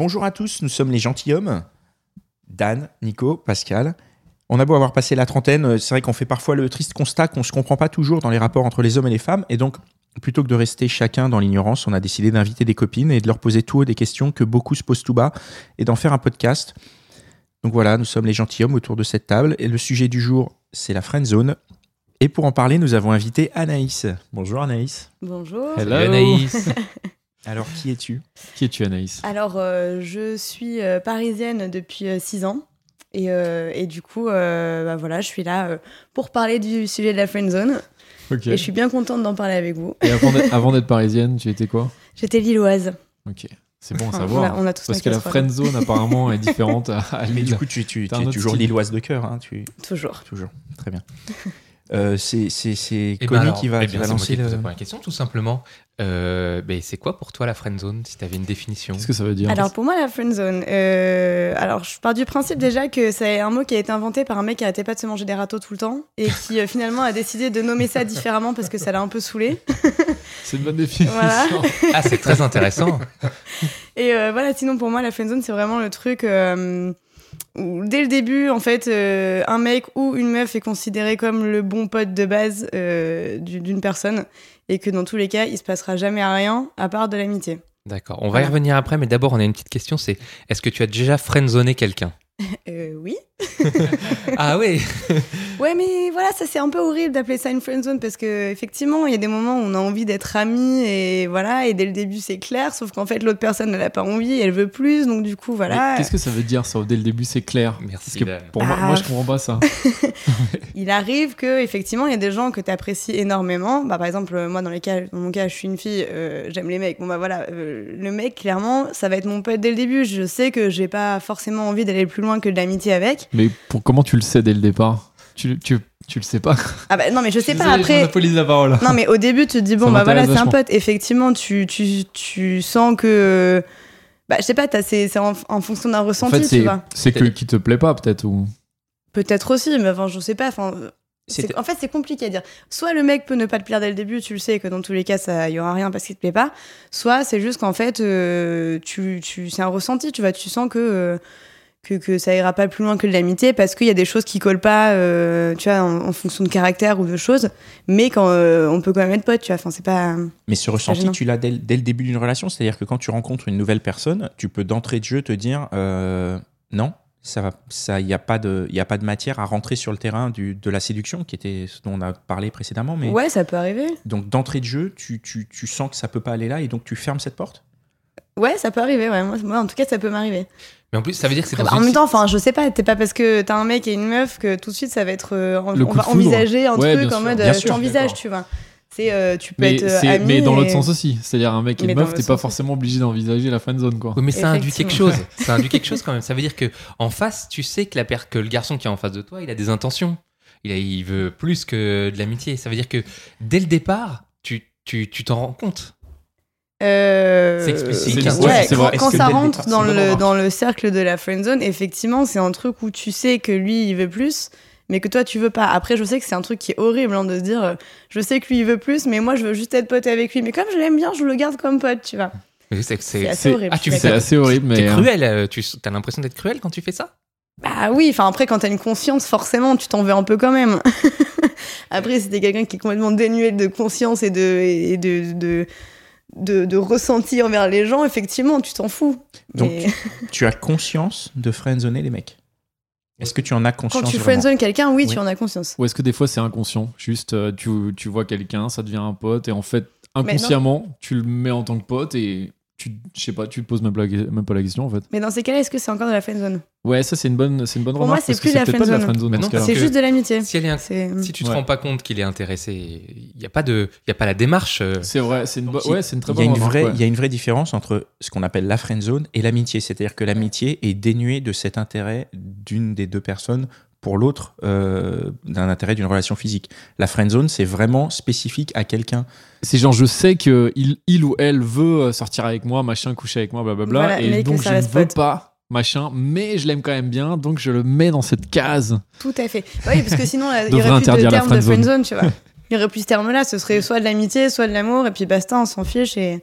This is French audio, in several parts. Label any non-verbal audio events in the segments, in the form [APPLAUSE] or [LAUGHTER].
Bonjour à tous, nous sommes les gentilshommes. Dan, Nico, Pascal. On a beau avoir passé la trentaine, euh, c'est vrai qu'on fait parfois le triste constat qu'on ne se comprend pas toujours dans les rapports entre les hommes et les femmes. Et donc, plutôt que de rester chacun dans l'ignorance, on a décidé d'inviter des copines et de leur poser tout haut des questions que beaucoup se posent tout bas et d'en faire un podcast. Donc voilà, nous sommes les gentilshommes autour de cette table. Et le sujet du jour, c'est la friend zone. Et pour en parler, nous avons invité Anaïs. Bonjour Anaïs. Bonjour. Hello. Anaïs. [LAUGHS] Alors, qui es-tu? Qui es-tu, Anaïs? Alors, euh, je suis euh, parisienne depuis 6 ans. Et, euh, et du coup, euh, bah voilà, je suis là euh, pour parler du sujet de la friend zone. Et je suis bien contente d'en parler avec vous. Et avant d'être- [LAUGHS] parisienne, tu étais quoi? J'étais lilloise. Ok. C'est bon à Enfin, savoir. on a- on a tous Parce que la friend zone, apparemment, est différente à, à Mais du coup, tu, es toujours style. lilloise de cœur. Hein, tu... Toujours. Toujours. Très bien. Euh, c'est Eh ben Connie qui va, eh qui bien, va lancer le... la première question, tout simplement. Euh, ben, c'est quoi pour toi la friend zone, si tu avais une définition Qu'est-ce que ça veut dire Alors, pour moi, la friend zone, euh, alors je pars du principe déjà que c'est un mot qui a été inventé par un mec qui arrêtait pas de se manger des râteaux tout le temps et qui euh, finalement a décidé de nommer ça différemment parce que ça l'a un peu saoulé. [LAUGHS] C'est une bonne définition. Voilà. [LAUGHS] Ah, c'est très intéressant. Et euh, voilà, sinon pour moi, la friendzone, c'est vraiment le truc euh, dès le début, en fait, euh, un mec ou une meuf est considéré comme le bon pote de base euh, du- d'une personne et que dans tous les cas, il se passera jamais rien à part de l'amitié. D'accord, on va y revenir après, mais d'abord, on a une petite question, c'est est-ce que tu as déjà friendzoné quelqu'un? [LAUGHS] Euh, oui. [LAUGHS] Ah oui [LAUGHS] Ouais, mais voilà, ça c'est un peu horrible d'appeler ça une friendzone parce que effectivement, il y a des moments où on a envie d'être amis et voilà, et dès le début c'est clair, sauf qu'en fait l'autre personne elle a pas envie, elle veut plus, donc du coup Mais voilà. Qu'est-ce que ça veut dire, ça Dès le début, c'est clair? Merci, Parce que pour moi, Ah. moi, je comprends pas ça. [LAUGHS] il arrive que effectivement il y a des gens que tu apprécies énormément bah par exemple euh, moi dans les cas dans mon cas je suis une fille euh, j'aime les mecs bon bah voilà euh, le mec clairement ça va être mon pote dès le début je sais que j'ai pas forcément envie d'aller plus loin que de l'amitié avec Mais pour, comment tu le sais dès le départ? Tu, tu, tu le sais pas ah bah non mais je sais pas après la parole. non mais au début tu te dis bon Ça bah voilà c'est un pote effectivement tu tu tu sens que bah je sais pas t'as- c'est c'est en, en fonction d'un En ressenti fait, tu vois c'est que qui te plaît pas, peut-être. ou peut-être aussi mais enfin je sais pas enfin En fait, c'est compliqué à dire. Soit le mec peut ne pas te plaire dès le début, tu le sais que dans tous les cas, ça y aura rien parce qu'il te plaît pas. Soit c'est juste qu'en fait, euh, tu, tu, c'est un ressenti, tu vois, tu sens que, euh, que, que ça ira pas plus loin que de l'amitié parce qu'il y a des choses qui collent pas, euh, tu vois, en, en fonction de caractère ou de choses. Mais quand euh, on peut quand même être pote, tu vois, enfin, c'est pas. Mais ce ressenti, tu l'as dès, dès le début d'une relation, c'est-à-dire que quand tu rencontres une nouvelle personne, tu peux d'entrée de jeu te dire euh, non, ça ça, il n'y a pas de, il y a pas de matière à rentrer sur le terrain du, de la séduction, qui était ce dont on a parlé précédemment. Mais Ouais, ça peut arriver. donc d'entrée de jeu, tu, tu, tu sens que ça peut pas aller là et donc tu fermes cette porte? Ouais, ça peut arriver, ouais. Moi, moi, en tout cas, ça peut m'arriver. Mais en plus, ça veut dire que c'est dans Bah, en une même temps, enfin, je sais pas, t'es pas parce que t'as un mec et une meuf que tout de suite ça va être. euh, on va envisager un Ouais, truc en mode euh, sûr, tu vois. C'est, euh, tu peux mais, être euh, ami mais dans l'autre et- sens aussi. C'est-à-dire un mec et une meuf, t'es pas forcément obligé d'envisager la friendzone, quoi. Oui, mais ça induit quelque chose. Ça induit quelque chose quand même. Ça veut dire que en face, tu sais que, la per- que le garçon qui est en face de toi, il a des intentions. Il, a- il veut plus que de l'amitié. Ça veut dire que dès le départ, tu tu tu t'en rends compte. Euh, C'est explicite. Ouais, c'est quand, vrai. ça rentre dans le, dans le cercle de la friendzone, effectivement, c'est un truc où tu sais que lui, il veut plus, mais que toi, tu veux pas. Après, je sais que c'est un truc qui est horrible hein, de se dire, euh, je sais que lui, il veut plus, mais moi, je veux juste être pote avec lui. Mais comme je l'aime bien, je le garde comme pote, tu vois. C'est- assez horrible. Ah, tu C'est assez horrible, mais. T'es euh, cruel. euh, Tu as l'impression d'être cruel quand tu fais ça? Bah oui, enfin après quand t'as une conscience, forcément tu t'en veux un peu quand même. [LAUGHS] après si t'es quelqu'un qui est complètement dénué de conscience et de et de, de, de, de ressenti envers les gens, effectivement tu t'en fous. Donc, Mais Tu as conscience de friendzoner les mecs Est-ce que tu en as conscience quand tu vraiment friendzone quelqu'un, oui, Oui. tu en as conscience. Ou est-ce que des fois c'est inconscient? Juste, euh, tu, tu vois quelqu'un, ça devient un pote, et en fait, inconsciemment, tu le mets en tant que pote, et tu, je sais pas, tu te poses même pas, la- même pas la question, en fait. Mais dans ces cas-là, est-ce que c'est encore de la friendzone? Ouais, ça c'est une bonne, c'est une bonne Pour remarque. moi, c'est plus la peut-être pas de la friendzone. friendzone C'est juste de l'amitié. Si, elle est un- C'est- si tu te Ouais. rends pas compte qu'il est intéressé, il n'y a pas de, il y a pas la démarche. euh, C'est vrai, c'est une, bo- ouais, c'est une très il y, a bonne une remarque. vraie, ouais. il y a une vraie différence entre ce qu'on appelle la friend zone et l'amitié. C'est-à-dire que l'amitié est dénuée de cet intérêt d'une des deux personnes pour l'autre, euh, d'un intérêt d'une relation physique. La friend zone, c'est vraiment spécifique à quelqu'un. C'est genre, je sais que il, il ou elle veut euh, sortir avec moi, machin, coucher avec moi, blablabla, Voilà, et donc ça je ne veux pas, machin, mais je l'aime quand même bien, donc je le mets dans cette case. Tout à fait. Oui, parce que sinon, là, [LAUGHS] il y Devrait aurait plus de terme de friendzone. tu vois. Il y aurait plus ce terme-là. Ce serait soit de l'amitié, soit de l'amour, et puis basta, on s'en fiche. Et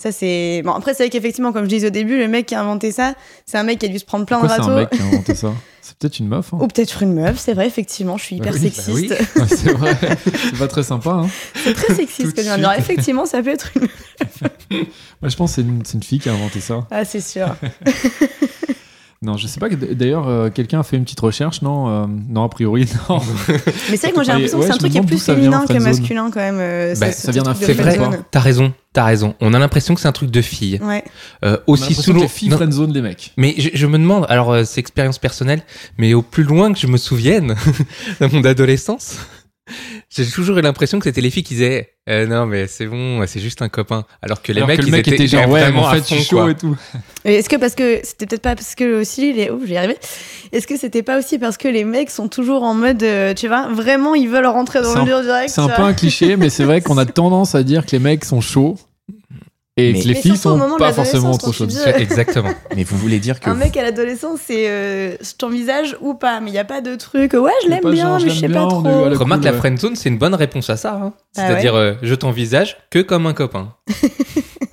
ça, c'est. Bon, après, c'est vrai qu'effectivement, comme je disais au début, le mec qui a inventé ça, c'est un mec qui a dû se prendre plein de Pourquoi c'est un râteaux. mec qui a inventé ça? C'est peut-être une meuf. hein. Ou peut-être une meuf, c'est vrai, effectivement, je suis hyper Bah oui, bah sexiste. oui. Ouais, c'est vrai, c'est pas très sympa. Hein. [LAUGHS] C'est très sexiste que je viens de dire. Effectivement, ça peut être une [LAUGHS] meuf. Moi, je pense que c'est une, c'est une fille qui a inventé ça. Ah, c'est sûr. [LAUGHS] Non, je sais pas. que D'ailleurs, euh, quelqu'un a fait une petite recherche, non euh, Non, a priori, non. Mais [LAUGHS] c'est vrai que moi j'ai Ouais, l'impression que c'est un truc qui est plus féminin que masculin quand même. euh, Bah, ça vient d'un C'est fait, vrai, t'as raison, t'as raison. On a l'impression que c'est un truc de fille. Ouais. Euh, On a aussi l'impression que souvent. les filles Non, friendzone les mecs. mais je, je me demande, alors euh, c'est expérience personnelle, mais au plus loin que je me souvienne [LAUGHS] de mon adolescence, j'ai toujours eu l'impression que c'était les filles qui disaient euh, non mais c'est bon, c'est juste un copain, alors que les Alors mecs que le ils mec étaient, était genre, ouais, mais vraiment en à fait, fond, je suis chaud quoi. et tout. [LAUGHS] Et Est-ce que parce que c'était peut-être pas parce que aussi les oh j'y arrivé. Est-ce que c'était pas aussi parce que les mecs sont toujours en mode euh, tu vois vraiment ils veulent rentrer dans le un- dur direct. C'est un peu un cliché, mais c'est vrai qu'on a tendance à dire que les mecs sont chauds et Mais- que les Mais filles sont pas forcément dis- C'est- [LAUGHS] Exactement. Mais vous voulez dire que Un mec à l'adolescence c'est euh, je t'envisage ou pas mais il y a pas de truc ouais je l'aime bien genre, je mais je sais pas trop. la- Remarque, cool, la friendzone, c'est une bonne réponse à ça. hein. Ah C'est-à-dire, euh, je t'envisage que comme un copain. [LAUGHS]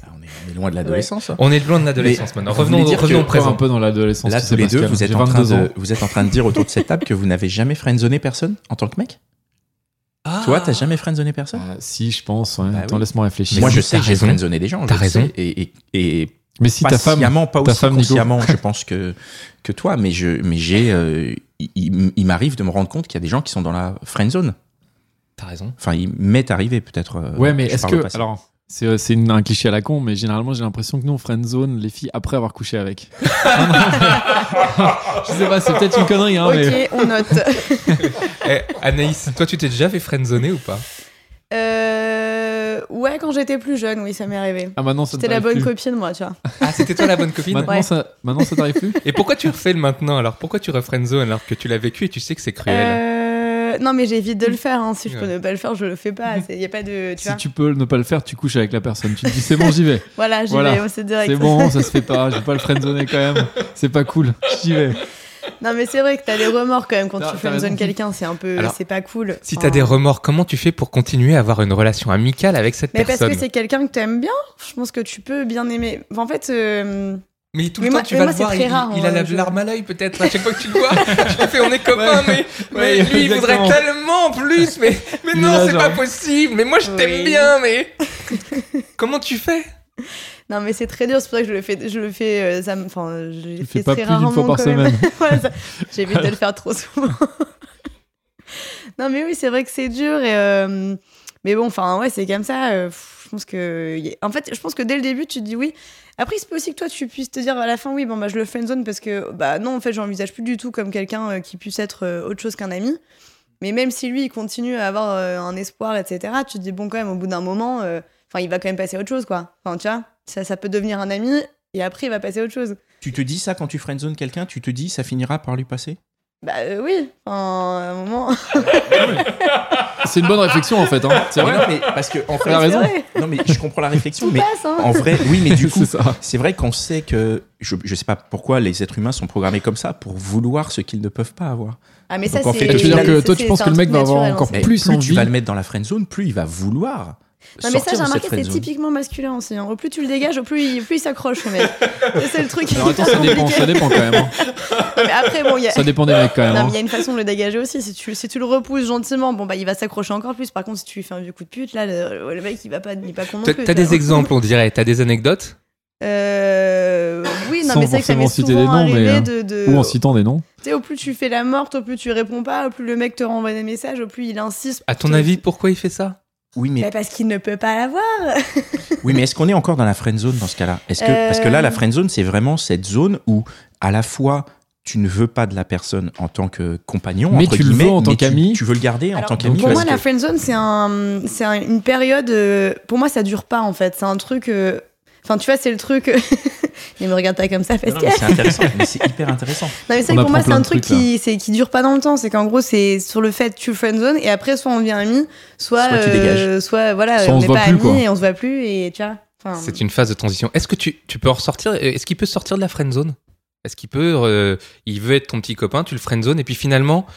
Ah, on, est, loin de l'adolescence. hein. On est loin de l'adolescence maintenant. Revenons, dire revenons que- au Encore un présent. peu dans l'adolescence. Là, tous les deux, vous êtes, en train 22 de, vous êtes en train de dire autour de cette table que vous n'avez jamais friendzoné personne en tant que mec? Ah. Toi, t'as jamais friendzoné personne? Ah, si, je pense. ouais. Bah Attends, oui. laisse-moi réfléchir. Moi, je sais que j'ai raison. friendzoné des gens. je T'as le raison. sais, Et, et, et Mais si ta femme, sciemment, pas ta aussi femme, Nico. consciemment, je [LAUGHS] pense que que toi, mais je, mais j'ai, euh, il- il, il m'arrive de me rendre compte qu'il y a des gens qui sont dans la friendzone. T'as raison. Enfin, il m'est arrivé peut-être. euh, Ouais, mais je est-ce parle au que passé. alors c'est euh, un cliché à la con, mais généralement j'ai l'impression que nous on friendzone les filles après avoir couché avec. [LAUGHS] je sais pas, c'est peut-être une connerie, hein, mais Ok on note. [LAUGHS] Eh, Anaïs, toi, tu t'es déjà fait friendzoner ou pas? Euh, ouais quand j'étais plus jeune oui ça m'est arrivé. ah maintenant ça C'était la bonne plus. copine moi tu vois. Ah, c'était toi la bonne copine? Maintenant Ouais. ça, maintenant ça t'arrive plus? Et pourquoi tu refais le maintenant alors? Pourquoi tu refriendzone alors que tu l'as vécu et tu sais que c'est cruel? Euh, non mais j'évite de le faire hein. si je peux Ouais. ne pas le faire je le fais pas il y a pas de tu si vois. tu peux ne pas le faire, tu couches avec la personne. Tu te dis c'est bon, j'y vais. [LAUGHS] Voilà j'y Voilà. vais c'est direct. C'est bon, ça se fait pas. Je vais pas le friendzoner quand même. C'est pas cool. J'y vais. Non mais c'est vrai que t'as des remords quand même quand T'as- tu t'as friendzone raison. quelqu'un, c'est un peu, c'est pas cool. Si Enfin, t'as des remords, comment tu fais pour continuer à avoir une relation amicale avec cette Mais parce personne? que c'est quelqu'un que t'aimes bien, je pense que tu peux bien aimer. Enfin, en fait, euh, Mais tout Mais le temps, moi- tu mais vas moi, le c'est voir, très il, rare, il a la je- larme à l'œil peut-être. À chaque fois que tu le vois, [LAUGHS] tu fais on est copains, mais, mais Ouais, lui, il voudrait tellement plus. Mais, mais non, c'est pas possible. Mais moi, je t'aime bien, mais. [LAUGHS] Comment tu fais? Non mais c'est très dur, c'est pour ça que je le fais, je le fais, euh, ça me- enfin, je le Tu fais très rarement fois par quand même. semaine. [LAUGHS] Voilà, ça. J'évite de le faire trop souvent. non mais oui, c'est vrai que c'est dur et euh, mais bon, enfin ouais, c'est comme ça. euh, que, en fait, je pense que dès le début, tu te dis oui. Après, il se peut aussi que toi, tu puisses te dire à la fin, oui, bon bah je le friendzone parce que bah non, en fait, j'envisage plus du tout comme quelqu'un euh, qui puisse être euh, autre chose qu'un ami. Mais même si lui, il continue à avoir euh, un espoir, etc., tu te dis, bon, quand même, au bout d'un moment, enfin, il va quand même passer autre chose, quoi. Enfin, tu vois, ça, ça peut devenir un ami, et après, il va passer autre chose. Tu te dis ça quand tu friendzone quelqu'un, tu te dis ça finira par lui passer? Bah euh, oui, enfin, à un moment. [LAUGHS] C'est une bonne réflexion en fait. Hein. C'est vrai. non, mais parce que en fait, raison. Non mais je comprends la réflexion, tout mais passe, hein. en vrai, oui, mais du [LAUGHS] coup, C'est ça. c'est vrai qu'on sait que je, je sais pas pourquoi les êtres humains sont programmés comme ça pour vouloir ce qu'ils ne peuvent pas avoir. Ah, mais ça, Donc, c'est. tu veux dire que toi, tu penses que le mec va avoir encore hein. Mais plus plus tu envie. vas le mettre dans la friendzone, plus il va vouloir. Non, mais ça, j'ai remarqué, c'est typiquement masculin aussi. hein. Au plus tu le dégages, au plus il, plus il s'accroche, mec. [LAUGHS] C'est le truc. Alors attends, ça dépend, ça dépend quand même. hein. Mais après, bon, il y a. Ça dépend des mecs quand même. Non, hein. mais il y a une façon de le dégager aussi. Si tu, si tu le repousses gentiment, bon, bah, il va s'accrocher encore plus. Par contre, si tu lui fais un vieux coup de pute, là, le, le mec, il va pas, il pas con non T'as plus. des exemples, on dirait. T'as des anecdotes? Euh, oui, non, Sans mais c'est vrai que ça m'est forcément citer souvent des noms, arrivé mais, euh, de. de- Ou en citant des noms. Tu sais, au plus tu fais la morte, au plus tu réponds pas, au plus le mec te renvoie des messages, au plus il insiste. À ton te- avis, pourquoi il fait ça? Oui, mais Bah, parce qu'il ne peut pas l'avoir. [LAUGHS] Oui, mais est-ce qu'on est encore dans la friend zone dans ce cas-là? Est-ce que parce que là, la friend zone, c'est vraiment cette zone où à la fois tu ne veux pas de la personne en tant que compagnon, Mais entre tu le veux en tant mais tu- qu'ami. Tu, veux le garder en tant qu'ami Pour moi, la que- friendzone, c'est un, c'est un- une période. euh, pour moi, ça dure pas en fait. C'est un truc. euh, Enfin, tu vois, c'est le truc. [LAUGHS] Il me regarde pas comme ça parce que. c'est intéressant, mais c'est hyper intéressant. [LAUGHS] Non, mais c'est pour moi, c'est un truc qui, c'est, qui dure pas dans le temps. C'est qu'en gros, c'est sur le fait tu friendzone et après, soit on devient amis, soit, Soit tu euh, soit voilà, Soit on n'est voit pas plus, amis et on se voit plus et tu vois. Enfin, C'est une phase de transition. Est-ce que tu, tu peux en ressortir euh, Est-ce qu'il peut sortir de la friend zone Est-ce qu'il peut euh, Il veut être ton petit copain, tu le friend zone et puis finalement,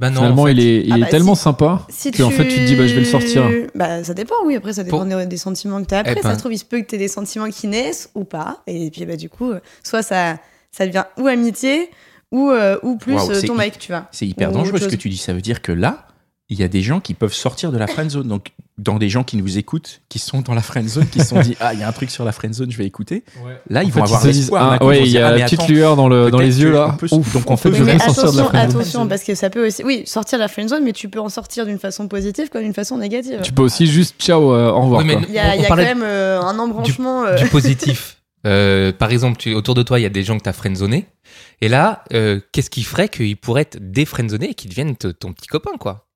bah non. Finalement, en fait, il est, il Ah est bah, tellement si- sympa si qu'en fait, tu te dis, bah, je vais le sortir. Bah, ça dépend, oui. Après, ça dépend Pour- des, des sentiments que tu as. Après, Eh ça ben. se trouve, il se peut que tu aies des sentiments qui naissent ou pas. Et puis, bah, du coup, euh, soit ça, ça devient ou amitié ou, euh, ou plus Waouh, euh, ton mec, tu vois. C'est hyper dangereux ce que tu dis. Ça veut dire que là, il y a des gens qui peuvent sortir de la friend zone. Donc, dans des gens qui nous écoutent, qui sont dans la friend zone, qui se sont dit [LAUGHS] Ah, il y a un truc sur la friend zone, je vais écouter. Là, ils En vont fait, avoir l'espoir. ah, ouais, il y a Ah, la mais petite attends, lueur dans, le, dans les yeux là. on peut Ouf, donc, on en fait, peut je Oui, vais mais sortir de la attention, friend zone. attention, parce que ça peut aussi. Oui, sortir de la friendzone, mais tu peux en sortir d'une façon positive comme d'une façon négative. Tu peux aussi juste ciao, euh, au revoir. Oui. Il y a, On- il y on a quand même euh, un embranchement. euh, du positif. [LAUGHS] Euh, par exemple, tu- autour de toi, il y a des gens que tu as friendzoné. Et là, euh, qu'est-ce qui ferait qu'ils pourraient être défriendzonés et qu'ils deviennent ton petit copain, quoi?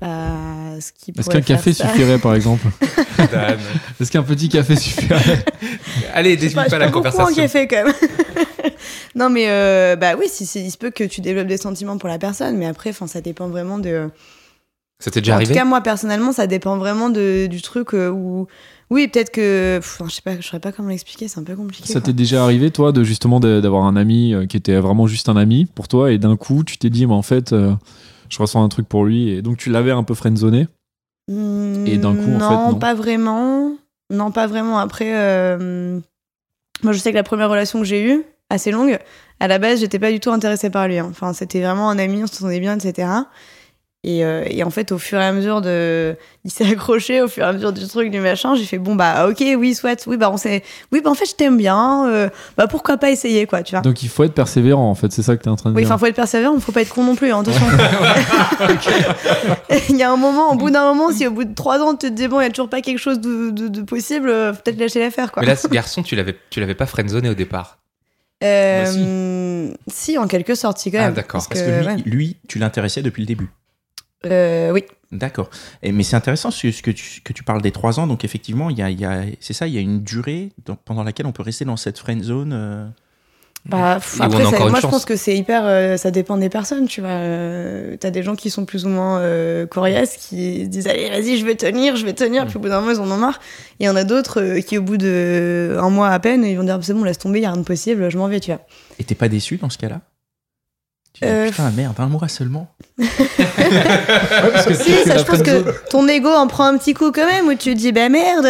Bah, ce qui Est-ce qu'un café ça- suffirait par exemple [LAUGHS] Est-ce qu'un petit café suffirait? Allez, Je désuis pas, pas, je la en conversation. café quand même. [LAUGHS] non mais euh, bah oui, si, si, il se peut que tu développes des sentiments pour la personne, mais après, enfin, ça dépend vraiment de. Ça t'est déjà en arrivé? tout cas, moi personnellement, ça dépend vraiment de, du truc euh, où. Oui, peut-être que. pff, je sais pas, je saurais pas comment l'expliquer, c'est un peu compliqué. Ça t'est déjà arrivé, toi, de justement d'avoir un ami euh, qui était vraiment juste un ami pour toi et d'un coup, tu t'es dit, mais en fait, euh, je ressens un truc pour lui et donc tu l'avais un peu friendzoné Et d'un coup, en non, fait, non. pas vraiment. Non, pas vraiment. Après, euh, moi, je sais que la première relation que j'ai eue, assez longue, à la base, j'étais pas du tout intéressée par lui. hein. Enfin, c'était vraiment un ami, on s'entendait bien, etc. Et, euh, et en fait, au fur et à mesure de. [LAUGHS] Il s'est accroché au fur et à mesure du truc, du machin. J'ai fait, bon, bah, ok, oui, soit. Oui, bah, on s'est. Oui, bah, en fait, je t'aime bien. euh, bah, pourquoi pas essayer, quoi, tu vois. Donc il faut être persévérant en fait, c'est ça que t'es en train de Oui, dire. enfin, faut être persévérant, faut pas être con non plus, hein, attention. [LAUGHS] [LAUGHS] il y a un moment, au bout d'un moment, si au bout de trois ans, tu te dis, bon, il y a toujours pas quelque chose de, de- de possible, euh, faut peut-être lâcher l'affaire, quoi. Mais là, ce garçon, tu l'avais, tu l'avais pas friendzoné au départ. Euh, si. en quelque sorte, si, quand Ah, d'accord. Parce que lui, ouais. lui, tu l'intéressais depuis le début. Euh, oui. D'accord. Mais c'est intéressant ce que tu, que tu parles des trois ans. Donc, effectivement, il y a, il y a- c'est ça, il y a une durée dans- pendant laquelle on peut rester dans cette friend zone. euh, Bah, pff, après, ça- moi, je pense que c'est hyper. euh, ça dépend des personnes, tu vois. Euh, T'as des gens qui sont plus ou moins euh, coriaces, qui se disent Allez, vas-y, je vais tenir, je vais tenir. Mm. Puis au bout d'un moment, ils en ont marre. Et il y en a d'autres euh, qui, au bout de un mois à peine, ils vont dire C'est bon, laisse tomber, il n'y a rien de possible, je m'en vais, tu vois. Et t'es pas déçu dans ce cas-là? Euh, putain, merde, un mois seulement. [LAUGHS] parce que Si, ça, je pense que ton ego en prend un petit coup quand même, où tu te dis, bah merde.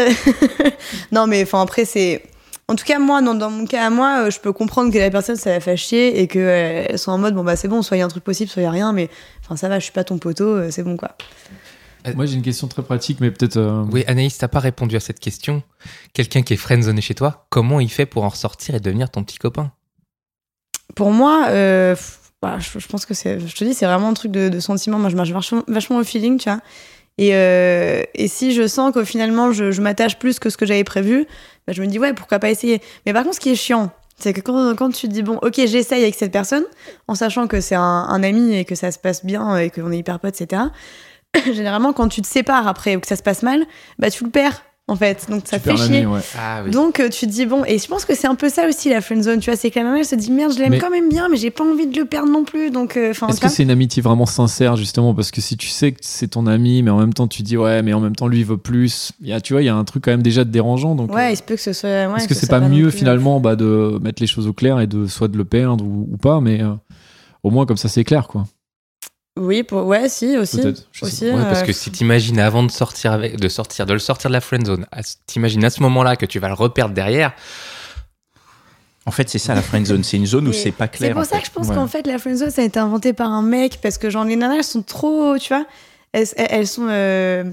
[LAUGHS] non, mais enfin, après, c'est. En tout cas, moi, dans, dans mon cas à moi, euh, je peux comprendre que la personne, ça la fait chier et qu'elle soit en mode, bon, bah c'est bon, soit il y a un truc possible, soit il y a rien, mais enfin, ça va, je suis pas ton poteau, euh, c'est bon, quoi. Moi j'ai une question très pratique, mais peut-être. euh, Oui, Anaïs, t'as pas répondu à cette question. Quelqu'un qui est friendzoné chez toi, comment il fait pour en ressortir et devenir ton petit copain? Pour moi, euh, bah, je, pense que c'est. Je te dis, c'est vraiment un truc de, sentiment. Moi, je marche vachement, au feeling, tu vois. Et, euh, et si je sens que finalement je, m'attache plus que ce que j'avais prévu, bah, je me dis ouais, pourquoi pas essayer. Mais par contre, ce qui est chiant, c'est que quand, quand tu te dis bon, ok, j'essaye avec cette personne, en sachant que c'est un, un ami et que ça se passe bien et qu'on est hyper potes, etc. [COUGHS] Généralement, quand tu te sépares après ou que ça se passe mal, bah tu le perds en fait. Donc ça tu fait chier. ouais. Ah oui. Donc euh, tu te dis bon et je pense que c'est un peu ça aussi la friendzone tu vois c'est que la maman elle se dit merde je l'aime Mais- quand même bien mais j'ai pas envie de le perdre non plus donc euh, Est-ce que c'est une amitié vraiment sincère justement? Parce que si tu sais que c'est ton ami, mais en même temps tu dis ouais, mais en même temps lui il veut plus, il y a, tu vois, il y a un truc quand même déjà de dérangeant. Donc, ouais euh, il se peut que ce soit ouais, est-ce que ce c'est pas mieux finalement bah, de mettre les choses au clair et de soit de le perdre ou, ou pas, mais euh, au moins comme ça c'est clair quoi. Oui pour... ouais si aussi Ouais, parce euh, que si t'imagines avant de sortir avec, de sortir, de le sortir de la friendzone, à ce- t'imagines à ce moment-là que tu vas le reperdre derrière. En fait, c'est ça la friend zone. C'est une zone où [LAUGHS] c'est pas clair. c'est pour ça fait. que je pense Ouais. qu'en fait la friendzone ça a été inventé par un mec parce que genre les nanas elles sont trop tu vois elles sont euh,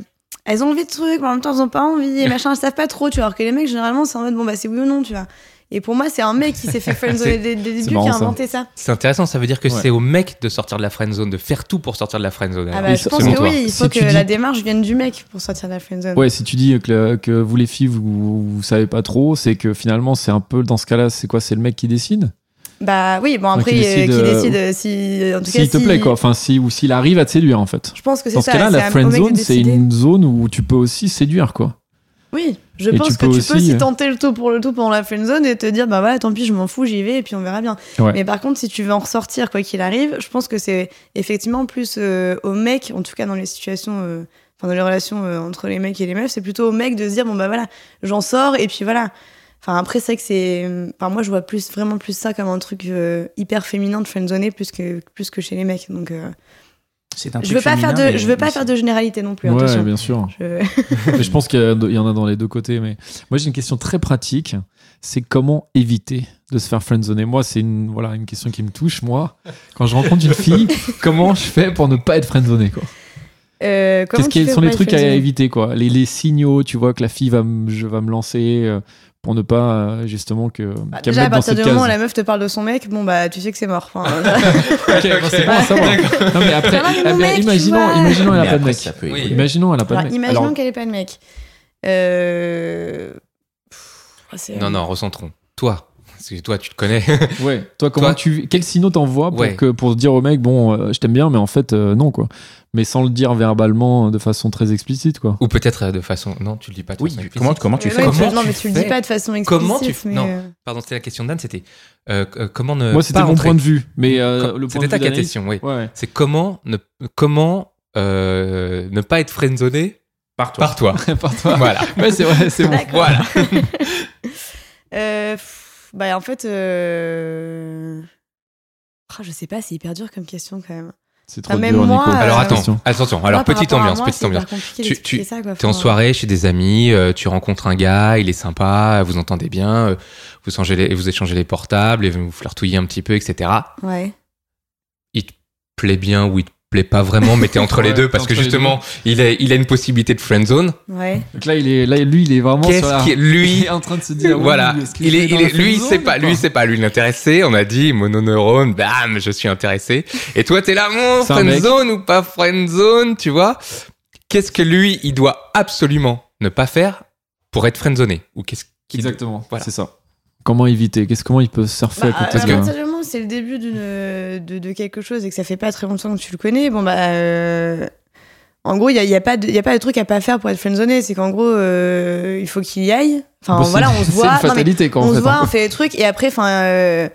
elles ont envie de trucs mais en même temps elles ont pas envie et [LAUGHS] machin elles savent pas trop tu vois alors que les mecs généralement c'est en mode bon bah c'est oui ou non tu vois et pour moi c'est un mec qui s'est fait [LAUGHS] friendzone dès, le début qui a inventé ça C'est intéressant, ça veut dire que Ouais. c'est au mec de sortir de la friendzone, de faire tout pour sortir de la friendzone. Ah alors. bah, je pense que toi. oui, il faut que dis- la démarche vienne du mec pour sortir de la friendzone. Ouais, si tu dis que, que vous les filles vous, vous savez pas trop, c'est que finalement c'est un peu dans ce cas-là, c'est quoi C'est le mec qui décide? Bah oui, bon après, euh, qui euh, décide euh, si. En tout cas, S'il te si- plaît, quoi. Enfin, si, ou s'il arrive à te séduire, en fait. Je pense que c'est Dans ça. ce cas-là, la à- au friend mec de zone, c'est une zone où tu peux aussi séduire, quoi. Oui, je Et pense tu que tu aussi, peux aussi euh, tenter le tout pour le tout pendant la friend zone et te dire bah voilà tant pis je m'en fous j'y vais et puis on verra bien. Ouais. Mais par contre si tu veux en ressortir quoi qu'il arrive, je pense que c'est effectivement plus euh, au mec en tout cas dans les situations euh, enfin dans les relations euh, entre les mecs et les meufs, c'est plutôt au mec de se dire bon bah voilà, j'en sors et puis voilà. Enfin après c'est que c'est enfin moi je vois plus vraiment plus ça comme un truc hyper féminin de friendzoner plus que plus que chez les mecs. Donc C'est un je veux pas faire de je veux pas faire de généralité non plus Ouais, attention. bien sûr. Je- [LAUGHS] Mais je pense qu'il y, en a dans les deux côtés. Mais moi, j'ai une question très pratique. C'est comment éviter de se faire friendzoner? Moi, c'est une, voilà, une question qui me touche. Moi, quand je rencontre une fille, [LAUGHS] comment je fais pour ne pas être friendzoné quoi? Euh, Qu'est-ce sont les trucs à éviter quoi? Les, les signaux, tu vois, que la fille va me, je va me lancer euh, pour ne pas euh, justement que Bah, me déjà, à partir cette du moment où la meuf te parle de son mec, bon bah tu sais que c'est mort. Enfin, [LAUGHS] Ok, bon, c'est bon à savoir. Non mais après, Non, mais mon eh mec, imaginons, imaginons elle a pas de mec. ça peut Oui. évoluer. Imaginons elle a pas de mec. imaginons Alors, qu'elle ait pas de mec. Euh... pff, Non, non, recentrons. Toi, parce que toi, tu te connais. [LAUGHS] Ouais. Toi, comment Toi- tu, quel signaux t'envoies pour Ouais. que pour dire au mec, bon, euh, je t'aime bien, mais en fait, euh, non, quoi. Mais sans le dire verbalement, de façon très explicite, quoi. Ou peut-être euh, de façon. Non, tu le dis pas. de Oui, façon explicite. comment tu fais ouais, Comment tu- non, tu mais tu le dis pas de façon explicite. Comment tu- mais, non. euh, Pardon, c'était la question d'Anne. C'était euh, euh, comment ne. Moi, c'était mon rentrer- point de vue. Mais euh, Com- le point C'était de ta question, oui. Ouais, ouais. C'est comment ne comment euh, ne pas être friendzoné par toi par toi. [LAUGHS] Par toi. voilà. Ouais, c'est vrai, c'est bon. Voilà. [LAUGHS] euh, bah en fait, euh... ah, je sais pas, c'est hyper dur comme question quand même. C'est trop Ah, même dur, moi, Nico. Alors attends, attention. Alors petite ambiance, moi, petite ambiance. Tu- tu- ça, quoi. T'es en soirée chez des amis, euh, tu rencontres un gars, il est sympa, vous entendez bien, euh, vous, changez les, vous échangez les portables et vous flirtouillez un petit peu, etc. Ouais. Il te plaît bien ou il te plaît pas vraiment, mais t'es entre les [LAUGHS] deux parce que justement, il a, il a une possibilité de friendzone. Ouais. Donc là, il est, là, lui, il est vraiment Qu'est-ce la... qui lui [LAUGHS] il est en train de se dire, voilà, oui, il est, il est, lui, friendzone c'est pas, lui, c'est pas lui l'intéressé. On a dit mononeurone, bam, je suis intéressé. Et toi, t'es là, mon mec. friendzone ou pas friendzone, tu vois? Qu'est-ce que lui, il doit absolument ne pas faire pour être friendzoné? Ou qu'est-ce qu'il Exactement, Voilà. c'est ça. Comment éviter? Qu'est-ce comment il peut surfer Bah, à côté à c'est le début de, de quelque chose et que ça fait pas très longtemps que tu le connais, bon bah euh, en gros il y a, y a pas de il y a pas de truc à pas faire pour être friendzoné, c'est qu'en gros euh, il faut qu'il y aille. Enfin Bah, voilà, on se voit, C'est une fatalité, on fait. se voit, hein. on fait des trucs et après enfin euh,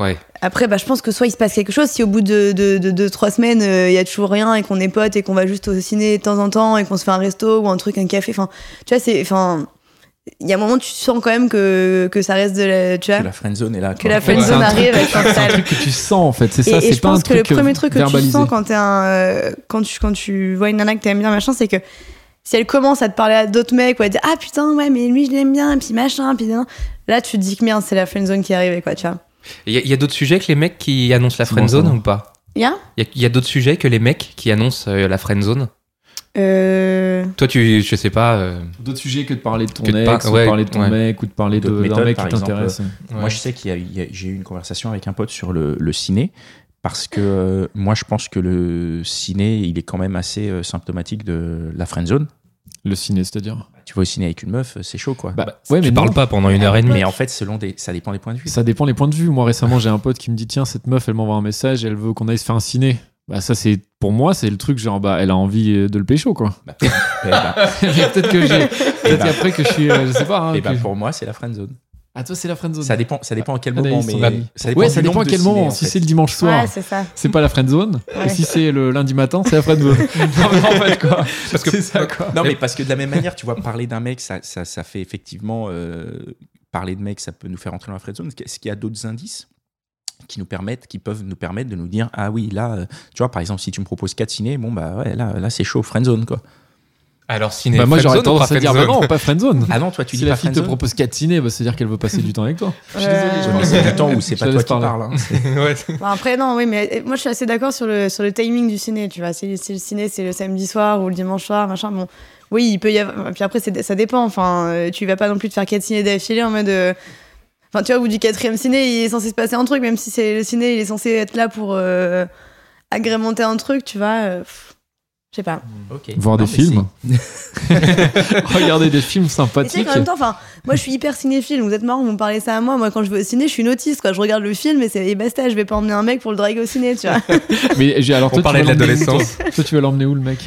Ouais. après bah je pense que soit il se passe quelque chose si au bout de de, de, de trois semaines euh, il y a toujours rien et qu'on est potes et qu'on va juste au ciné de temps en temps et qu'on se fait un resto ou un truc un café, enfin tu vois c'est enfin il y a un moment tu sens quand même que que ça reste de la tu vois Que la friendzone est là. que la Ouais, friendzone un arrive, C'est un truc que tu sens, en fait. C'est ça, c'est je pas un pense que le truc premier truc que tu sens quand, t'es un, euh, quand, tu, quand tu vois une nana que t'aimes bien, machin, c'est que si elle commence à te parler à d'autres mecs ou à te dire Ah putain, ouais, mais lui je l'aime bien, et puis machin, puis là tu te dis que merde, c'est la friendzone qui est arrivée, quoi, tu vois. Il y a, d'autres sujets que les mecs qui annoncent la bon, friendzone va. ou pas? Il y a? Il y a, y a d'autres sujets que les mecs qui annoncent euh, la friendzone euh... Toi, tu, je sais pas. euh, D'autres sujets que de parler de ton ex, par- ou ouais, de parler de ton ouais. mec, ou de parler d'un méthodes, mec par qui t'intéresse. Moi, ouais. je sais qu'il y a- il y a- j'ai eu une conversation avec un pote sur le, le ciné. Parce que euh, moi, je pense que le ciné, il est quand même assez euh, symptomatique de la friendzone. Le ciné, c'est-à-dire? Tu vas au ciné avec une meuf, euh, c'est chaud, quoi. Bah, ouais, tu mais parles non. pas pendant une heure et demie. mais en fait, selon des, ça dépend des points de vue. Ça dépend les points de vue. Moi, récemment, j'ai un pote qui me dit Tiens, cette meuf, elle m'envoie un message, elle veut qu'on aille se faire un ciné. Bah, ça, c'est pour moi, c'est le truc genre, bah, elle a envie de le pécho, quoi. Bah, eh bah, [LAUGHS] Mais peut-être que j'ai. Peut-être bah. qu'après que je suis. euh, je sais pas. hein, eh bah, que- pour moi, c'est la friendzone. Ah, toi, c'est la friendzone. Ça dépend, ça dépend à quel Anaïs, moment, ton mais avis. ça dépend ouais, ça dépend à quel ciné, moment. en Si fait. c'est le dimanche soir, Ouais, c'est pas la friendzone. Ouais. Et si c'est le lundi matin, c'est la friendzone. [LAUGHS] non, mais en fait, quoi. [LAUGHS] Parce que- c'est ça, quoi. Non, mais parce que de la même manière, tu vois, parler d'un mec, ça, ça, ça fait effectivement. euh, parler de mec, ça peut nous faire entrer dans la friendzone. Est-ce qu'il y a d'autres indices qui nous permettent, qui peuvent nous permettre de nous dire ah oui là, euh, tu vois par exemple si tu me proposes 4 ciné, bon bah ouais là là c'est chaud friendzone quoi. Alors, ciné, Bah, moi, j'aurais tendance pas à dire bah non, pas friendzone. Ah non toi tu si dis la pas fille te propose 4 ciné, bah, c'est-à-dire qu'elle veut passer du temps avec toi. Je suis désolé, je c'est du temps où c'est pas toi qui parles. hein. [LAUGHS] Ouais. Bon, après, non, oui, mais moi je suis assez d'accord sur le, sur le timing du ciné, tu vois. Si, si le ciné c'est le samedi soir ou le dimanche soir, machin, bon, oui, il peut y avoir. Puis après, c'est- ça dépend, enfin, euh, tu vas pas non plus te faire quatre ciné d'affilée en mode. euh, Enfin, tu vois, au bout du quatrième ciné, il est censé se passer un truc, même si c'est le ciné, il est censé être là pour euh, agrémenter un truc, tu vois. euh. Je sais pas. Ok. Voir Non, des films. [LAUGHS] Regarder des films sympathiques. qu'en même temps, enfin, moi je suis hyper cinéphile, vous êtes marrant, vous me parlez ça à moi. Moi quand je vais au ciné, je suis une autiste, quoi. Je regarde le film et c'est et basta, je vais pas emmener un mec pour le draguer au ciné, tu vois. [LAUGHS] Mais j'ai alors On toi, parlait de où, l'adolescence. Toi, Toi, tu vas l'emmener où le mec?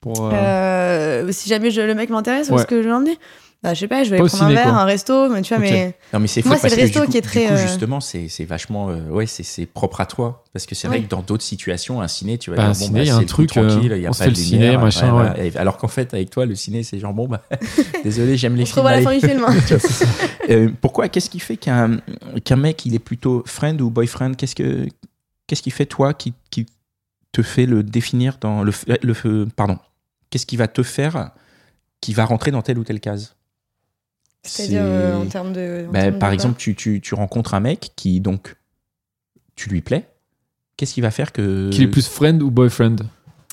Pour, euh, Euh, si jamais je- le mec m'intéresse, où Ouais. est-ce que je vais l'emmener? Bah, je sais pas, je vais Pas aller au prendre un ciné, verre, quoi. un resto, mais tu vois, mais. Non, mais c'est fou Moi, c'est parce le que resto du coup, qui est du très, coup, euh, justement, c'est c'est vachement. euh, ouais, c'est- c'est propre à toi. Parce que c'est vrai Oui. que dans d'autres situations, un ciné, tu vas Bah, dire, un bon, ciné, bah, il y a c'est un truc, euh, tranquille, il y a on pas de le ciné, lumière, machin, voilà. Et Alors qu'en fait, avec toi, le ciné, c'est genre, bon, bah, [LAUGHS] désolé, j'aime les On se films. revoit à la fin du film. hein. [LAUGHS] Euh, pourquoi Qu'est-ce qui fait qu'un qu'un mec, il est plutôt friend ou boyfriend? Qu'est-ce que qu'est-ce qui fait toi qui, qui te fait le définir dans le, le pardon Qu'est-ce qui va te faire qui va rentrer dans telle ou telle case? C'est-à-dire C'est- euh, en termes de. en Ben, termes de par exemple, tu, tu, tu rencontres un mec qui donc tu lui plais. Qu'est-ce qui va faire que Qu'il est plus friend ou boyfriend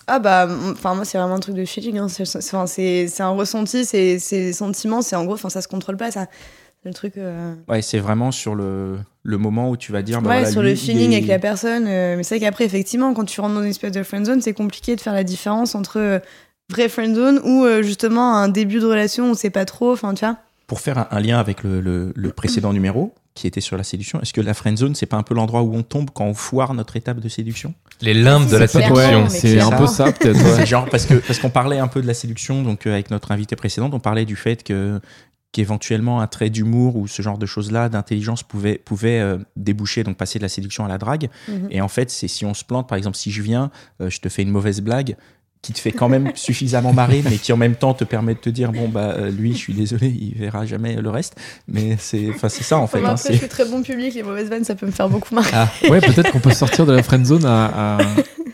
Ah bah, enfin moi c'est vraiment un truc de feeling. Hein. C'est, c'est- enfin, c'est, c'est un ressenti, c'est, c'est des sentiments, c'est en gros, enfin ça se contrôle pas ça. C'est le truc. euh, Ouais, c'est vraiment sur le, le moment où tu vas dire. bah ouais, voilà, sur lui, le feeling est- avec la personne. euh, mais c'est vrai qu'après effectivement, quand tu rentres dans une espèce de friend zone, c'est compliqué de faire la différence entre euh, vraie friend zone ou euh, justement un début de relation où on sait pas trop. Enfin tu vois. Pour faire un, un lien avec le, le- le précédent numéro qui était sur la séduction, est-ce que la friend zone, c'est pas un peu l'endroit où on tombe quand on foire notre étape de séduction? Les limbes de la séduction. c'est un peu ça peut-être. [LAUGHS] Ouais. genre parce que parce qu'on parlait un peu de la séduction donc euh, avec notre invité précédent, on parlait du fait que qu'éventuellement un trait d'humour ou ce genre de choses-là, d'intelligence pouvait pouvait euh, déboucher donc passer de la séduction à la drague. Mhm. Et en fait, c'est si on se plante, par exemple, si je viens, euh, je te fais une mauvaise blague qui te fait quand même [LAUGHS] suffisamment marrer, mais qui en même temps te permet de te dire bon bah euh, lui, je suis désolé, il verra jamais le reste. Mais c'est enfin c'est ça en fait. Hein, après, c'est- je suis très bon public, les mauvaises vannes, ça peut me faire beaucoup marrer. Ouais, peut-être qu'on peut sortir de la friend zone à, à,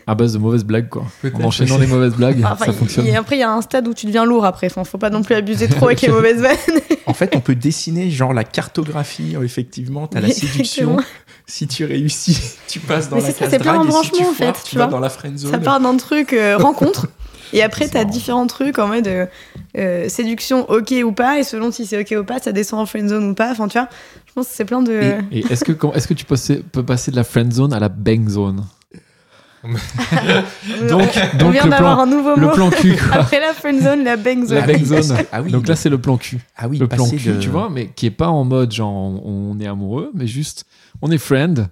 à base de mauvaises blagues quoi. En enchaînant les mauvaises blagues, Enfin, ça fonctionne. et après, il y a un stade où tu deviens lourd après. Enfin, faut pas non plus abuser trop avec les [LAUGHS] mauvaises vannes. En fait, on peut dessiner genre la cartographie. euh, Effectivement, t'as la séduction. Si tu réussis, [LAUGHS] tu passes dans Mais la c'est ça, case c'est plein si d'embranchements, tu en fait, tu tu vas vois. dans la friend zone. Ça part d'un truc euh, rencontre. Et après, t'as marrant. différents trucs en mode euh, euh, séduction, ok ou pas. Et selon si c'est ok ou pas, ça descend en friend zone ou pas. Enfin, tu vois, je pense que c'est plein de. Et est-ce que, est-ce que tu peux passer de la friend zone à la bang zone? Donc, on donc vient le d'avoir plan, un nouveau le mot. plan cul quoi. Après la friend zone, la bang zone. La Ah bang zone. [LAUGHS] ah oui, Donc là, c'est le plan cul. ah oui, le plan cul, de- tu vois, mais qui est pas en mode genre on est amoureux, mais juste on est friend.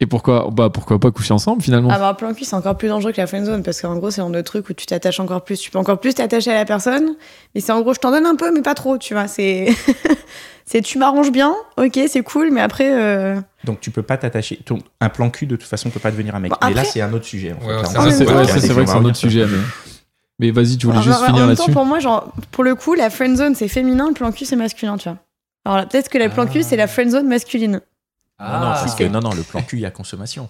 Et pourquoi, bah pourquoi pas coucher ensemble finalement? Avoir un plan cul, c'est encore plus dangereux que la friend zone parce qu'en gros, c'est un autre truc où tu t'attaches encore plus. Tu peux encore plus t'attacher à la personne. Mais c'est en gros, je t'en donne un peu, mais pas trop, tu vois. C'est. [LAUGHS] c'est tu m'arranges bien, ok, c'est cool, mais après. euh, Donc tu peux pas t'attacher. Ton- Un plan cul de toute façon peut pas devenir un mec. Bon, mais là c'est un autre sujet. En fait. Ouais, Là, c'est ouais, vrai que c'est un autre sujet. Mais, mais vas-y, tu voulais en- juste finir en même temps, là-dessus pour moi, genre, pour le coup, la friend zone, c'est féminin, le plan cul, c'est masculin, tu vois. Alors là, peut-être que le plan cul, c'est la friend zone masculine. Non, non, parce que- non, non, le plan cul, il y a consommation.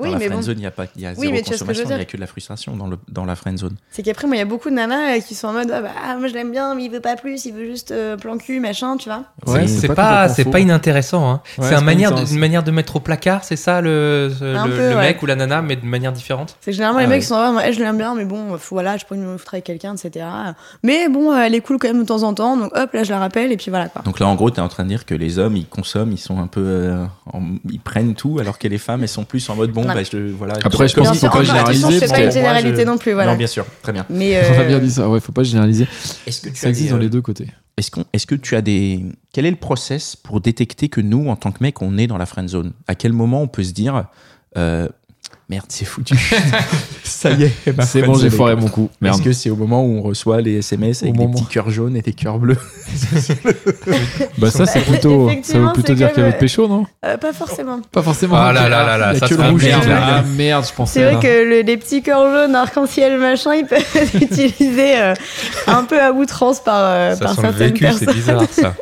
Dans Oui, la mais bon. friend zone, il y a pas, il y a Oui, zéro consommation, il y a que de la frustration dans le dans la friend zone. C'est qu'après, moi, il y a beaucoup de nanas euh, qui sont en mode, ah bah, ah, moi je l'aime bien, mais il veut pas plus, il veut juste euh, plan cul, machin, tu vois. Ouais, c'est pas, c'est pas inintéressant. Hein. Ouais, c'est un manière, une manière de mettre au placard, c'est ça le, le, ouais. mec ou la nana, mais de manière différente? C'est que généralement, Ah les mecs ouais. sont en mode, je l'aime bien, mais bon, faut- voilà, je peux me foutre avec quelqu'un, etc. Mais bon, euh, elle est cool quand même de temps en temps, donc hop, là, je la rappelle, et puis voilà, quoi. Donc là, en gros, tu es en train de dire que les hommes, ils consomment, ils sont un peu, euh, ils prennent tout, alors que les femmes, elles sont plus en mode bon, Bah, je, voilà. Après, je pense qu'il si- faut pas généraliser, parce pas une généralité non plus, voilà. Non, bien sûr, très bien. Mais On a euh, bien dit ça, ouais, faut pas généraliser. Est-ce que tu Ça as existe des, dans euh, les deux côtés. Est-ce, qu'on- est-ce que tu as des. Quel est le process pour détecter que nous, en tant que mec, on est dans la friend zone? À quel moment on peut se dire euh, Merde, c'est foutu. [LAUGHS] Ça y est, ma C'est bon, j'ai foiré mon coup. Merde. Est-ce que c'est au moment où on reçoit les SMS avec Au des moment. petits cœurs jaunes et des cœurs bleus [LAUGHS] Bah ça, c'est plutôt, ça veut plutôt dire qu'il y avait de pécho, non euh, pas forcément. Pas forcément. Ah là là là là, ça le rouge. Ah merde, je pensais. C'est vrai là. que le- les petits cœurs jaunes, arc-en-ciel, machin, ils peuvent [LAUGHS] être utilisés euh, un peu à outrance par, euh, Ça par sent le certaines vécu, c'est personnes. bizarre ça.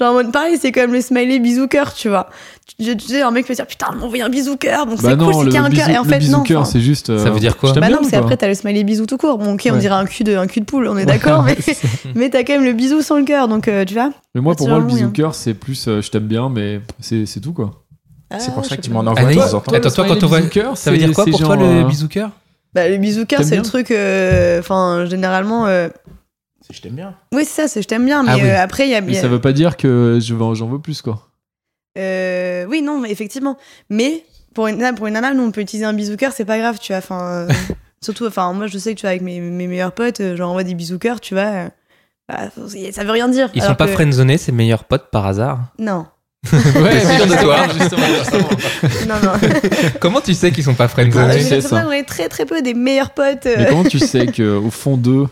Genre, en mode, pareil, c'est comme le smiley bisou cœur, tu vois. Tu, tu sais, un mec peut dire, putain, m'envoyer un bisou cœur, donc Bah c'est cool, non, c'est qu'il y a un cœur. Et en fait, bisou non. cœur, enfin, c'est juste. euh, Ça veut dire quoi je t'aime Bah bien non, c'est après, t'as le smiley bisou tout court. Bon, ok, on Ouais. dirait un cul de, un cul de poule, on est [LAUGHS] d'accord, mais, [LAUGHS] mais t'as quand même le bisou sans le cœur, donc euh, tu vois. Mais moi, Ah, pour moi, le bisou rien. cœur, c'est plus euh, je t'aime bien, mais c'est c'est tout quoi. C'est pour Ah, ça je que tu m'en envoies de Anaïs, temps en temps. Attends, toi, quand on voit- cœur, Ça veut dire quoi pour toi le bisou cœur? Bah, le bisou cœur, c'est le truc, euh, enfin, généralement. C'est Je t'aime bien. Oui, c'est ça, c'est je t'aime bien, mais Ah oui. euh, après, il y a. Mais ça veut pas dire que je veux- j'en veux plus quoi. Euh, oui, non, mais effectivement. Mais pour une, pour une nana, nous, on peut utiliser un bisou cœur, c'est pas grave, tu vois. Enfin, euh, [LAUGHS] Surtout, enfin, moi, je sais que tu vois, avec mes, mes meilleurs potes, euh, j'envoie des bisous cœur, tu vois. bah, ça veut rien dire. Ils sont pas que- friendzonés, ses meilleurs potes par hasard? Non, [LAUGHS] Ouais, sûr de toi justement, justement. non, non. [LAUGHS] Comment tu sais qu'ils sont pas friendzonés tu sais ça? vrai, on est très très peu des meilleurs potes. euh, Mais comment tu sais qu'au fond d'eux,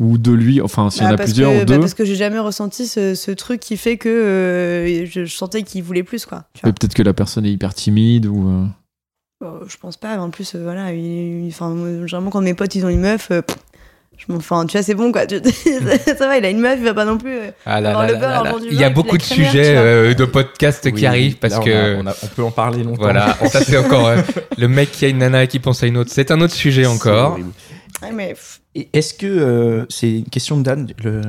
ou de lui, enfin s'il y en bah, a plusieurs, que, ou bah, deux, parce que j'ai jamais ressenti ce, ce truc qui fait que euh, je, je sentais qu'il voulait plus, quoi. Tu vois. mais peut-être que la personne est hyper timide, ou. euh, Euh, je pense pas, en plus, euh, voilà, il- généralement quand mes potes ils ont une meuf, euh, je m'en, enfin, tu vois, c'est bon quoi. Ça [LAUGHS] va, il a une meuf, il va pas non plus. Ah là là le là beurre, Il y a beaucoup de crémière, sujets euh, de podcasts Oui, qui arrivent parce on que a- on, a- on peut en parler longtemps. voilà, ça c'est encore euh, le mec qui a une nana et qui pense à une autre. C'est un autre sujet encore. horrible. Ouais, mais Est-ce que euh, c'est une question de Dan le...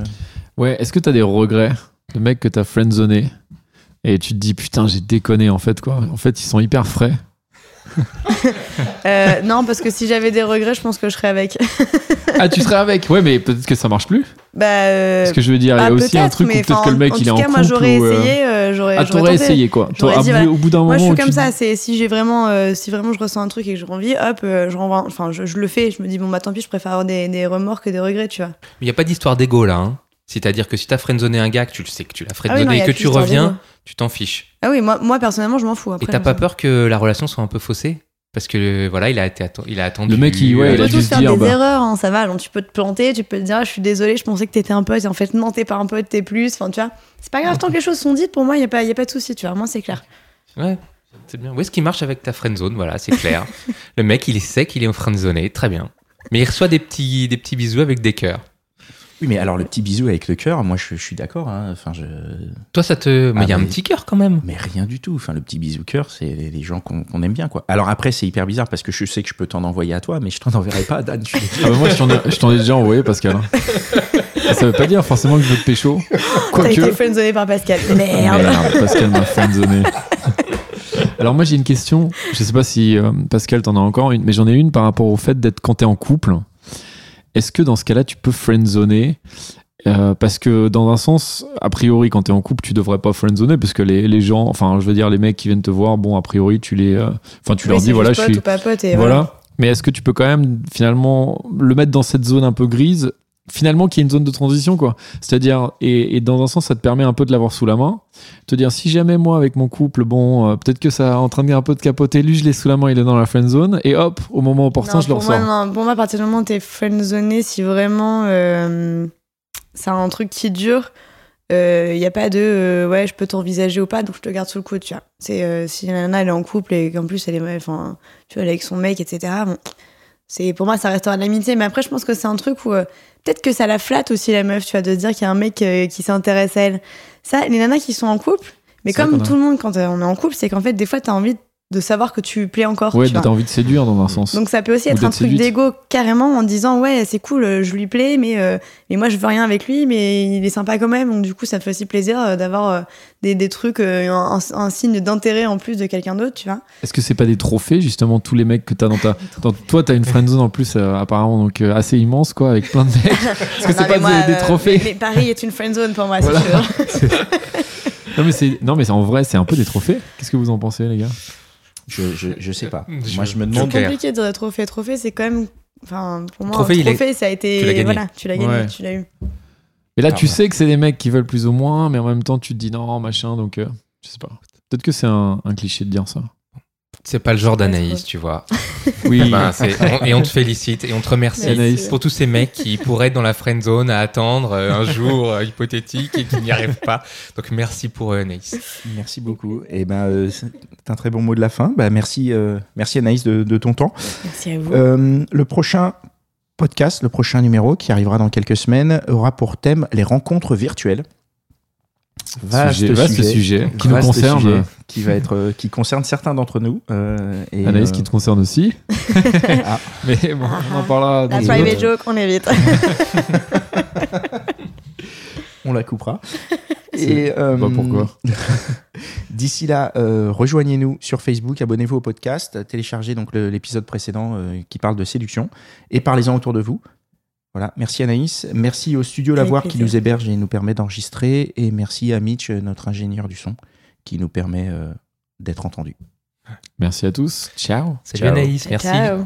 Ouais, est-ce que t'as des regrets de mecs que t'as friendzoné et tu te dis putain, j'ai déconné en fait, quoi. En fait, ils sont hyper frais. [LAUGHS] euh, non, parce que si j'avais des regrets, je pense que je serais avec. [LAUGHS] Ah, tu serais avec Ouais, mais peut-être que ça marche plus. bah. euh, Ce que je veux dire, il y ah, a aussi un truc où mais peut-être que le mec en il est tout en cas, couple. moi j'aurais ou, euh, essayé, euh, j'aurais. Ah, j'aurais t'aurais essayé quoi. J'aurais dit, voilà. bout- Au bout d'un moment. Moi, je suis comme ça. dis- C'est si j'ai vraiment, euh, si vraiment je ressens un truc et que j'ai envie, hop, euh, je renvoie. Enfin, je, je le fais. Je me dis bon bah tant pis, je préfère avoir des, des remords que des regrets, tu vois. Il n'y a pas d'histoire d'ego là. hein. C'est-à-dire que si t'as friendzoné un gars, que tu le sais que tu l'as Ah oui, friendzoné non, et que tu reviens, tu t'en fiches. Ah oui, moi, moi personnellement, je m'en fous. Après, Et t'as pas peur que la relation soit un peu faussée? Parce que voilà, il a, été il a attendu. Le mec, il- ouais, euh, il a dû se faire dire, des bah- erreurs, hein, ça va. Tu peux te planter, tu peux te dire, ah, je suis désolé, je pensais que t'étais un pote, et en fait, non, t'es pas un pote, t'es plus. Enfin, tu vois, c'est pas grave, tant que les choses sont dites, pour moi, il y a, pas- y a pas de souci, tu vois, moi, c'est clair. Ouais, c'est bien. Où est-ce qu'il marche avec ta friendzone? Voilà, c'est clair. [LAUGHS] le mec, il sait qu'il est friendzoné, très bien. Mais il reçoit des petits, des petits bisous avec des cœurs. Oui, mais alors le petit bisou avec le cœur, moi je, je suis d'accord. hein. Enfin, je... Toi, ça te. Mais il y a mais- un petit cœur quand même. Mais rien du tout. Enfin, le petit bisou cœur, c'est les gens qu'on aime bien, quoi. Alors après, c'est hyper bizarre parce que je sais que je peux t'en envoyer à toi, mais je t'en enverrai pas, Dan. Je suis Ah bah moi, je t'en ai, déjà envoyé, Pascal. ça veut pas dire forcément que je veux te pécho. T'as été Quoique. friendzoné par Pascal. Merde. Merde, Pascal m'a friendzonné. Alors moi j'ai une question, je sais pas si euh, Pascal t'en as encore une, mais j'en ai une par rapport au fait d'être quand t'es en couple. Est-ce que dans ce cas-là tu peux friendzoner Euh, parce que dans un sens, a priori, quand t'es en couple, tu devrais pas friendzoner parce que les, les gens, enfin, je veux dire, les mecs qui viennent te voir, bon, a priori, tu les, euh, enfin, tu Oui, leur dis, voilà, je suis, pote ou pas pote, et voilà. voilà. Mais est-ce que tu peux quand même finalement le mettre dans cette zone un peu grise Finalement, qui est une zone de transition, quoi. C'est-à-dire, et, et dans un sens, ça te permet un peu de l'avoir sous la main. Te dire, si jamais moi, avec mon couple, bon, euh, peut-être que ça est en train de un peu de capoter, lui, je l'ai sous la main, il est dans la friend zone, et hop, au moment opportun, Non, je le moi, ressors. non, pour moi, à partir du moment où t'es friendzoné, si vraiment euh, c'est un truc qui dure, il n'y a pas de euh, ouais, je peux t'envisager ou pas, donc je te garde sous le coude, tu vois. C'est euh, si la nana elle est en couple et qu'en plus elle est, enfin, tu vois, elle est avec son mec, etc. Bon, c'est pour moi ça restera de l'amitié, mais après je pense que c'est un truc où euh, peut-être que ça la flatte aussi la meuf, tu vois, de se dire qu'il y a un mec euh, qui s'intéresse à elle. Ça, les nanas qui sont en couple, mais comme tout le monde quand euh, on est en couple, c'est qu'en fait des fois t'as envie de savoir que tu plais encore. Ouais, tu t'as envie de séduire dans un sens. Donc ça peut aussi Ou être un truc d'ego carrément en disant ouais c'est cool euh, je lui plais mais euh, mais moi je veux rien avec lui mais il est sympa quand même donc du coup ça me fait aussi plaisir euh, d'avoir euh, des, des trucs euh, un, signe d'intérêt en plus de quelqu'un d'autre tu vois Est-ce que c'est pas des trophées, justement, tous les mecs que t'as dans ta. [LAUGHS] Dans... Toi, t'as une friend zone en plus, euh, apparemment, donc euh, assez immense, quoi, avec plein de mecs. [LAUGHS] Est-ce que c'est pas des, des trophées euh, mais, mais Paris est une friend zone pour moi Voilà. si tu veux. Non, mais c'est non, mais c'est en vrai, c'est un peu des trophées. Qu'est-ce que vous en pensez, les gars? Je, je, je sais pas. Je- Moi, je me demande. C'est compliqué de dire trophée trophée c'est quand même enfin pour moi Trophée, un il est- trophée ça a été tu l'as gagné. voilà tu l'as gagné Ouais. tu l'as eu Et là, Ah tu ouais. sais que c'est des mecs qui veulent plus ou moins, mais en même temps, tu te dis non, machin, donc euh, je sais pas. Peut-être que c'est un, un cliché de dire ça. C'est pas le genre d'Anaïs, tu vois. [LAUGHS] Oui, Ben, c'est- on- et on te félicite et on te remercie Merci. Anaïs. pour tous ces mecs qui pourraient être dans la friend zone à attendre euh, un jour euh, hypothétique et qui n'y arrivent pas. Donc merci pour eux, Anaïs. Merci beaucoup. Et ben, euh, c'est un très bon mot de la fin. Bah, merci, euh, merci Anaïs de, de ton temps. merci à vous Euh, le prochain podcast, le prochain numéro qui arrivera dans quelques semaines, aura pour thème les rencontres virtuelles. Sujet, vaste sujet qui nous Vaste concerne. sujet qui va être, euh, qui concerne certains d'entre nous. euh, et, Anaïs euh, qui te concerne aussi. [LAUGHS] Ah. [LAUGHS] Mais bon, on en parlera la private joke on évite [LAUGHS] on la coupera. Et euh, Bah, pourquoi D'ici là, euh, rejoignez-nous sur Facebook, abonnez-vous au podcast, téléchargez donc l'épisode précédent euh, qui parle de séduction et parlez-en autour de vous. Voilà, merci Anaïs, merci au studio Lavoir qui nous héberge et nous permet d'enregistrer et merci à Mitch, euh, notre ingénieur du son, qui nous permet euh, d'être entendu. Merci à tous. Ciao. Salut Ciao. Anaïs, merci. Ciao.